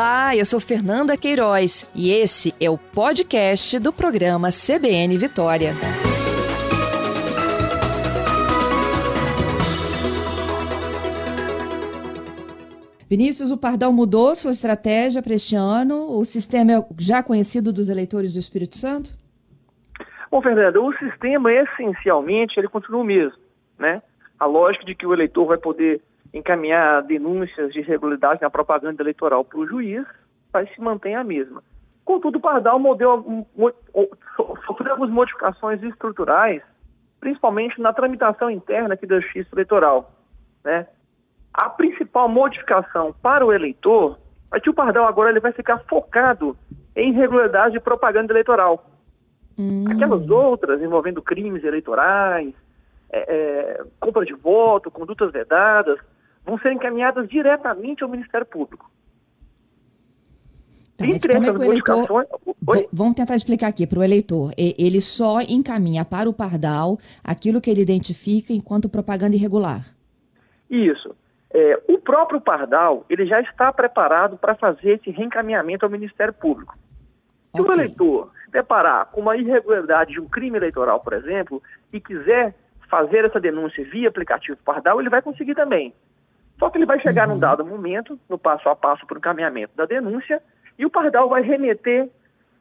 Olá, eu sou Fernanda Queiroz e esse é o podcast do programa CBN Vitória. Vinícius, o Pardal mudou sua estratégia para este ano? O sistema é já conhecido dos eleitores do Espírito Santo? Bom, Fernanda, o sistema essencialmente ele continua o mesmo, né? A lógica de que o eleitor vai poder encaminhar denúncias de irregularidade na propaganda eleitoral para o juiz vai se manter a mesma. Contudo, o Pardal modelo, sofreu algumas modificações estruturais, principalmente na tramitação interna aqui da justiça eleitoral, né? A principal modificação para o eleitor é que o Pardal agora ele vai ficar focado em irregularidade de propaganda eleitoral. Hum. Aquelas outras envolvendo crimes eleitorais, é, é, compra de voto, condutas vedadas, vão ser encaminhadas diretamente ao Ministério Público. Tá, Entre como é que o eleitor... Vamos tentar explicar aqui para o eleitor. Ele só encaminha para o Pardal aquilo que ele identifica enquanto propaganda irregular. Isso. É, o próprio Pardal ele já está preparado para fazer esse reencaminhamento ao Ministério Público. Se okay. o eleitor se deparar com uma irregularidade de um crime eleitoral, por exemplo, e quiser fazer essa denúncia via aplicativo Pardal, ele vai conseguir também. Só que ele vai chegar uhum. num dado momento, no passo a passo para o encaminhamento da denúncia, e o Pardal vai remeter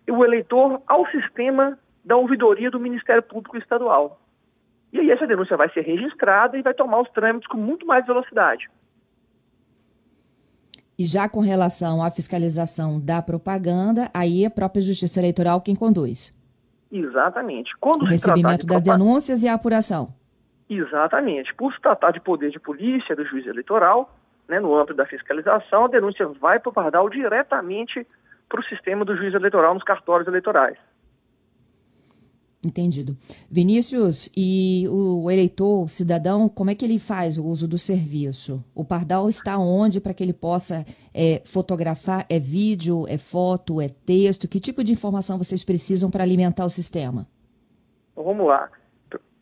o eleitor ao sistema da ouvidoria do Ministério Público Estadual. E aí essa denúncia vai ser registrada e vai tomar os trâmites com muito mais velocidade. E já com relação à fiscalização da propaganda, aí é a própria Justiça Eleitoral quem conduz. Exatamente. Quando o recebimento das denúncias e a apuração. Exatamente. Por se tratar de poder de polícia do juiz eleitoral, né, no âmbito da fiscalização, a denúncia vai para o Pardal diretamente para o sistema do juiz eleitoral nos cartórios eleitorais. Entendido. Vinícius, e o eleitor, o cidadão, como é que ele faz o uso do serviço? O Pardal está onde para que ele possa é, fotografar? É vídeo, é foto, é texto? Que tipo de informação vocês precisam para alimentar o sistema? Então, vamos lá.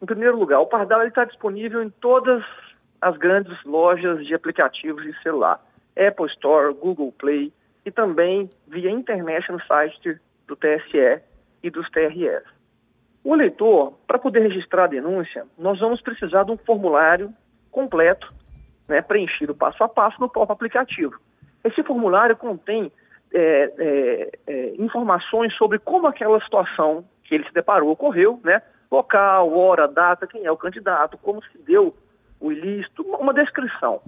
Em primeiro lugar, o Pardal está disponível em todas as grandes lojas de aplicativos de celular. Apple Store, Google Play e também via internet no site do TSE e dos TRS. O eleitor, para poder registrar a denúncia, nós vamos precisar de um formulário completo, né, preenchido passo a passo no próprio aplicativo. Esse formulário contém é, é, é, informações sobre como aquela situação que ele se deparou ocorreu, né? Local, hora, data, quem é o candidato, como se deu o ilícito, uma descrição.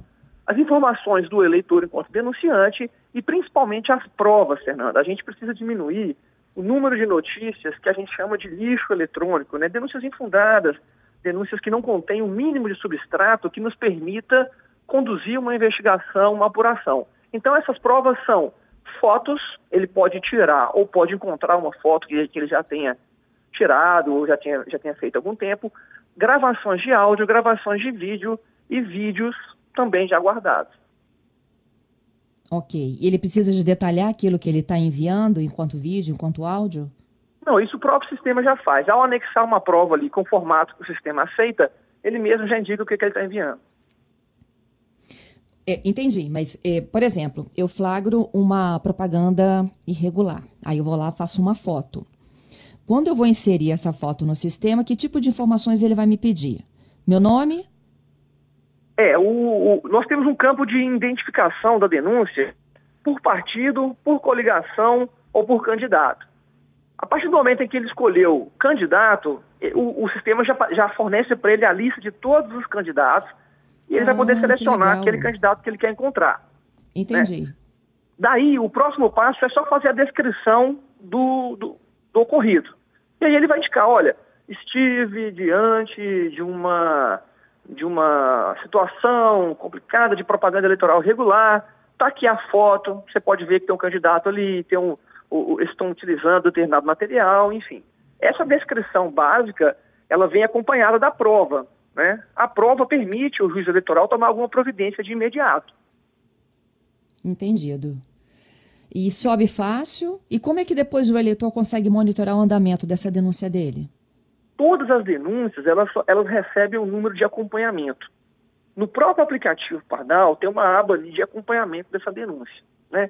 As informações do eleitor enquanto denunciante e principalmente as provas, Fernanda. A gente precisa diminuir o número de notícias que a gente chama de lixo eletrônico, né? denúncias infundadas, denúncias que não contêm o um mínimo de substrato que nos permita conduzir uma investigação, uma apuração. Então, essas provas são fotos, ele pode tirar ou pode encontrar uma foto que, que ele já tenha tirado ou já tenha, já tenha feito há algum tempo, gravações de áudio, gravações de vídeo e vídeos também já guardados. Ok. E ele precisa de detalhar aquilo que ele está enviando enquanto vídeo, enquanto áudio? Não, isso o próprio sistema já faz. Ao anexar uma prova ali com o formato que o sistema aceita, ele mesmo já indica o que, que ele está enviando. É, entendi, mas, é, por exemplo, eu flagro uma propaganda irregular. Aí eu vou lá faço uma foto. Quando eu vou inserir essa foto no sistema, que tipo de informações ele vai me pedir? Meu nome, é, o, o, nós temos um campo de identificação da denúncia por partido, por coligação ou por candidato. A partir do momento em que ele escolheu candidato, o, o sistema já, já fornece para ele a lista de todos os candidatos e ele ah, vai poder ah, selecionar aquele candidato que ele quer encontrar. Entendi. Né? Daí, o próximo passo é só fazer a descrição do, do, do ocorrido. E aí ele vai indicar, olha, estive diante de uma de uma situação complicada de propaganda eleitoral regular. Está aqui a foto, você pode ver que tem um candidato ali, tem um, o, estão utilizando determinado material, enfim. Essa descrição básica, ela vem acompanhada da prova. Né? A prova permite o juiz eleitoral tomar alguma providência de imediato. Entendido. E sobe fácil? E como é que depois o eleitor consegue monitorar o andamento dessa denúncia dele? todas as denúncias elas, elas recebem um número de acompanhamento. No próprio aplicativo Pardal tem uma aba de acompanhamento dessa denúncia. Né?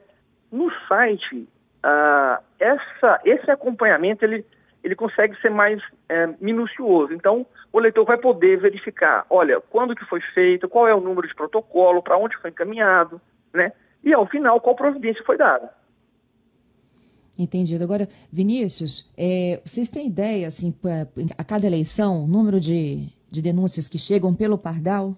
No site, ah, essa, esse acompanhamento ele, ele consegue ser mais é, minucioso. Então, o leitor vai poder verificar, olha, quando que foi feito, qual é o número de protocolo, para onde foi encaminhado, né? E ao final, qual providência foi dada. Entendido. Agora, Vinícius, é, vocês têm ideia, assim, a cada eleição, número de, de denúncias que chegam pelo Pardal?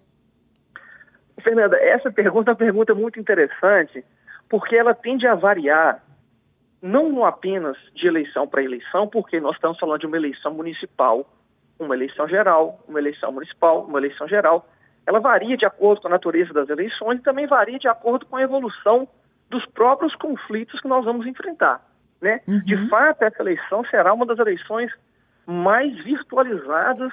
Fernanda, essa pergunta é uma pergunta muito interessante, porque ela tende a variar não apenas de eleição para eleição, porque nós estamos falando de uma eleição municipal, uma eleição geral, uma eleição municipal, uma eleição geral. Ela varia de acordo com a natureza das eleições e também varia de acordo com a evolução dos próprios conflitos que nós vamos enfrentar. Né? Uhum. De fato, essa eleição será uma das eleições mais virtualizadas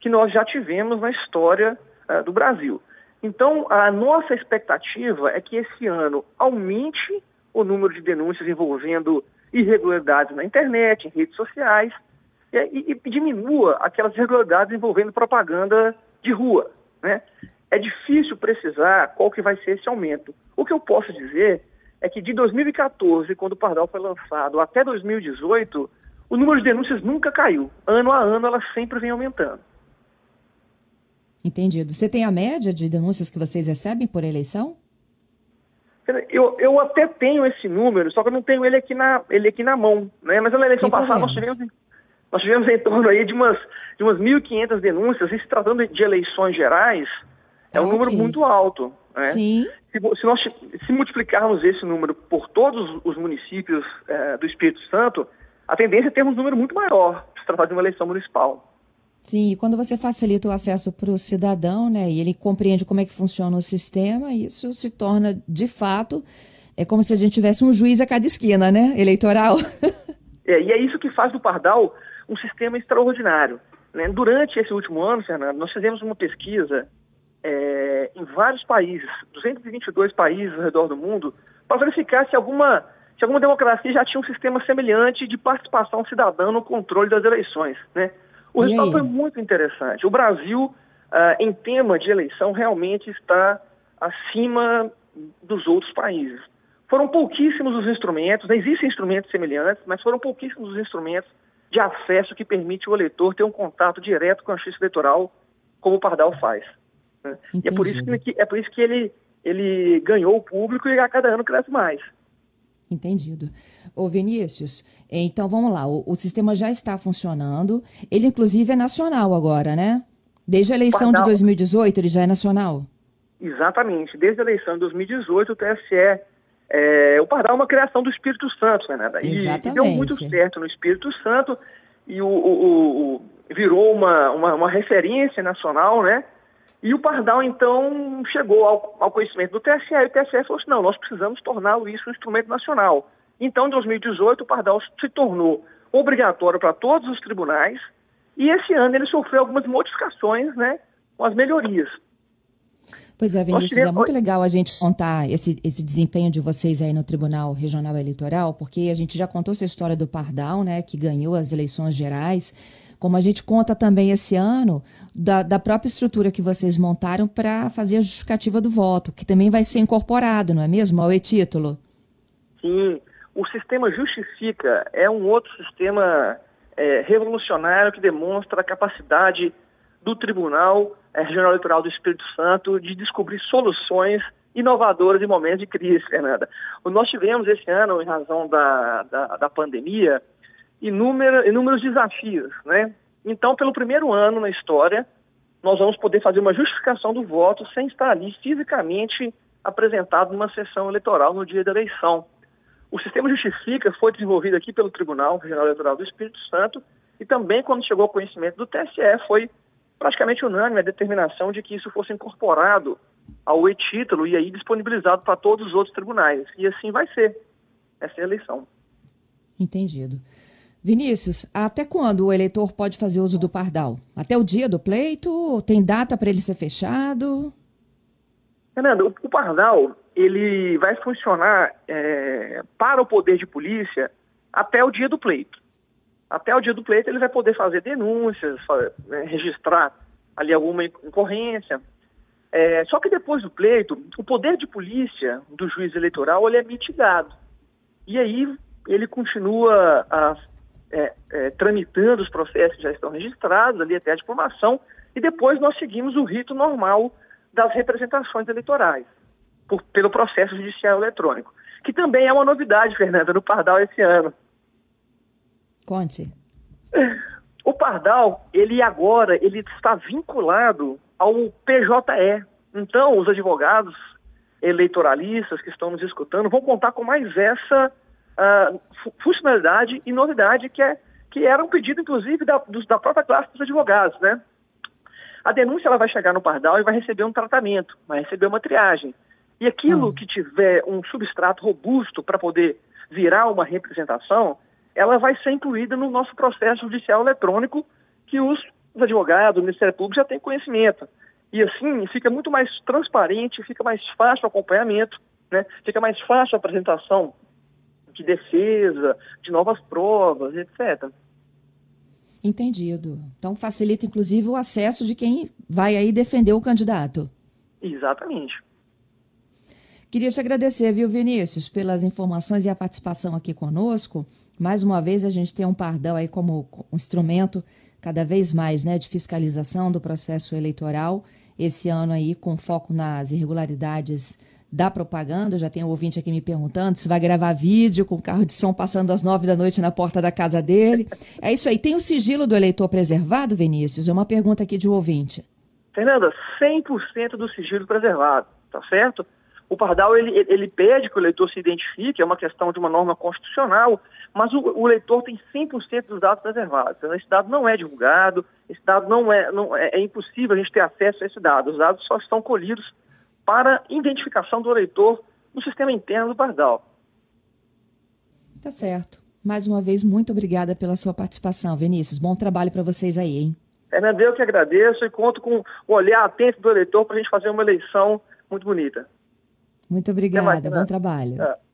que nós já tivemos na história uh, do Brasil. Então, a nossa expectativa é que esse ano aumente o número de denúncias envolvendo irregularidades na internet, em redes sociais, e, e, diminua aquelas irregularidades envolvendo propaganda de rua. Né? É difícil precisar qual que vai ser esse aumento. O que eu posso dizer é que de 2014, quando o Pardal foi lançado, até 2018, o número de denúncias nunca caiu. Ano a ano, ela sempre vem aumentando. Entendido. Você tem a média de denúncias que vocês recebem por eleição? Eu, eu até tenho esse número, só que eu não tenho ele aqui na, ele aqui na mão. Né? Mas na eleição passada nós tivemos, nós tivemos em torno aí de umas, de umas 1.500 denúncias, e se tratando de eleições gerais, é um número muito alto. Né? Sim. Se, se, nós se multiplicarmos esse número por todos os municípios é, do Espírito Santo, a tendência é termos um número muito maior, se tratar de uma eleição municipal. Sim, e quando você facilita o acesso para o cidadão, né, e ele compreende como é que funciona o sistema, isso se torna, de fato, é como se a gente tivesse um juiz a cada esquina, né, eleitoral. é, e é isso que faz do Pardal um sistema extraordinário. Né? Durante esse último ano, Fernando, nós fizemos uma pesquisa é, em vários países, 222 países ao redor do mundo, para verificar se alguma, se alguma democracia já tinha um sistema semelhante de participação cidadã no controle das eleições. Né? O e resultado aí? foi muito interessante. O Brasil, uh, em tema de eleição, realmente está acima dos outros países. Foram pouquíssimos os instrumentos, existem instrumentos semelhantes, mas foram pouquíssimos os instrumentos de acesso que permite o eleitor ter um contato direto com a justiça eleitoral, como o Pardal faz. Né? E é por isso que, é por isso que ele, ele ganhou o público e a cada ano cresce mais. Entendido. Ô Vinícius, então vamos lá, o, o, sistema já está funcionando, ele inclusive é nacional agora, né? Desde a eleição Pardal. de 2018 ele já é nacional? Exatamente, desde a eleição de 2018 o TSE é, o Pardal é uma criação do Espírito Santo, né, Nada? E, e, deu muito certo no Espírito Santo e o, o, o virou uma, uma, uma, referência nacional, né? E o Pardal, então, chegou ao, ao conhecimento do TSE e o TSE falou assim, não, nós precisamos torná-lo isso um instrumento nacional. Então, em 2018, o Pardal se tornou obrigatório para todos os tribunais e esse ano ele sofreu algumas modificações, né, com as melhorias. Pois é, Vinícius, é muito legal a gente contar esse, esse desempenho de vocês aí no Tribunal Regional Eleitoral, porque a gente já contou essa história do Pardal, né, que ganhou as eleições gerais, como a gente conta também esse ano da, da própria estrutura que vocês montaram para fazer a justificativa do voto, que também vai ser incorporado, não é mesmo, ao e-título? Sim, o sistema Justifica é um outro sistema é, revolucionário que demonstra a capacidade do Tribunal é, Regional Eleitoral do Espírito Santo de descobrir soluções inovadoras em momentos de crise, Fernanda. Nós tivemos esse ano, em razão da, da, da pandemia, inúmero, inúmeros desafios, né? Então, pelo primeiro ano na história, nós vamos poder fazer uma justificação do voto sem estar ali fisicamente apresentado numa sessão eleitoral no dia da eleição. O sistema Justifica foi desenvolvido aqui pelo Tribunal Regional Eleitoral do Espírito Santo e também, quando chegou ao conhecimento do TSE, foi praticamente unânime a determinação de que isso fosse incorporado ao e-título e aí disponibilizado para todos os outros tribunais. E assim vai ser essa eleição. Entendido. Vinícius, até quando o eleitor pode fazer uso do pardal? Até o dia do pleito? Tem data para ele ser fechado? Fernando, o, pardal ele vai funcionar é, para o poder de polícia até o dia do pleito até o dia do pleito ele vai poder fazer denúncias, né, registrar ali alguma incorrência. É, só que depois do pleito, o poder de polícia do juiz eleitoral ele é mitigado. E aí ele continua a, é, é, tramitando os processos que já estão registrados, ali até a diplomação, e depois nós seguimos o rito normal das representações eleitorais, por, pelo processo judicial eletrônico, que também é uma novidade, Fernanda, no Pardal esse ano. Conte. O Pardal, ele agora, ele está vinculado ao PJE. Então, os advogados eleitoralistas que estão nos escutando vão contar com mais essa uh, funcionalidade e novidade que, é, que era um pedido, inclusive, da, dos, da própria classe dos advogados, né? A denúncia ela vai chegar no Pardal e vai receber um tratamento, vai receber uma triagem. E aquilo hum. que tiver um substrato robusto para poder virar uma representação, ela vai ser incluída no nosso processo judicial eletrônico que os, os advogados, o Ministério Público já têm conhecimento. E assim fica muito mais transparente, fica mais fácil o acompanhamento, né? fica mais fácil a apresentação de defesa, de novas provas, etc. Entendido. Então facilita inclusive o acesso de quem vai aí defender o candidato. Exatamente. Queria te agradecer, viu, Vinícius, pelas informações e a participação aqui conosco. Mais uma vez a gente tem um pardal aí como um instrumento cada vez mais, né, de fiscalização do processo eleitoral. Esse ano aí com foco nas irregularidades da propaganda. Já tem um ouvinte aqui me perguntando se vai gravar vídeo com o carro de som passando às nove da noite na porta da casa dele. É isso aí. Tem o sigilo do eleitor preservado, Vinícius? É uma pergunta aqui de um ouvinte. Fernanda, 100% do sigilo preservado, tá certo? O Pardal, ele, ele pede que o eleitor se identifique, é uma questão de uma norma constitucional, mas o, o eleitor tem 100% dos dados preservados. Então, esse dado não é divulgado, esse dado não é, não é, é impossível a gente ter acesso a esse dado. Os dados só estão colhidos para identificação do eleitor no sistema interno do Pardal. Tá certo. Mais uma vez, muito obrigada pela sua participação, Vinícius. Bom trabalho para vocês aí, hein? Fernando, eu que agradeço e conto com o olhar atento do eleitor para a gente fazer uma eleição muito bonita. Muito obrigada. Bom trabalho. É.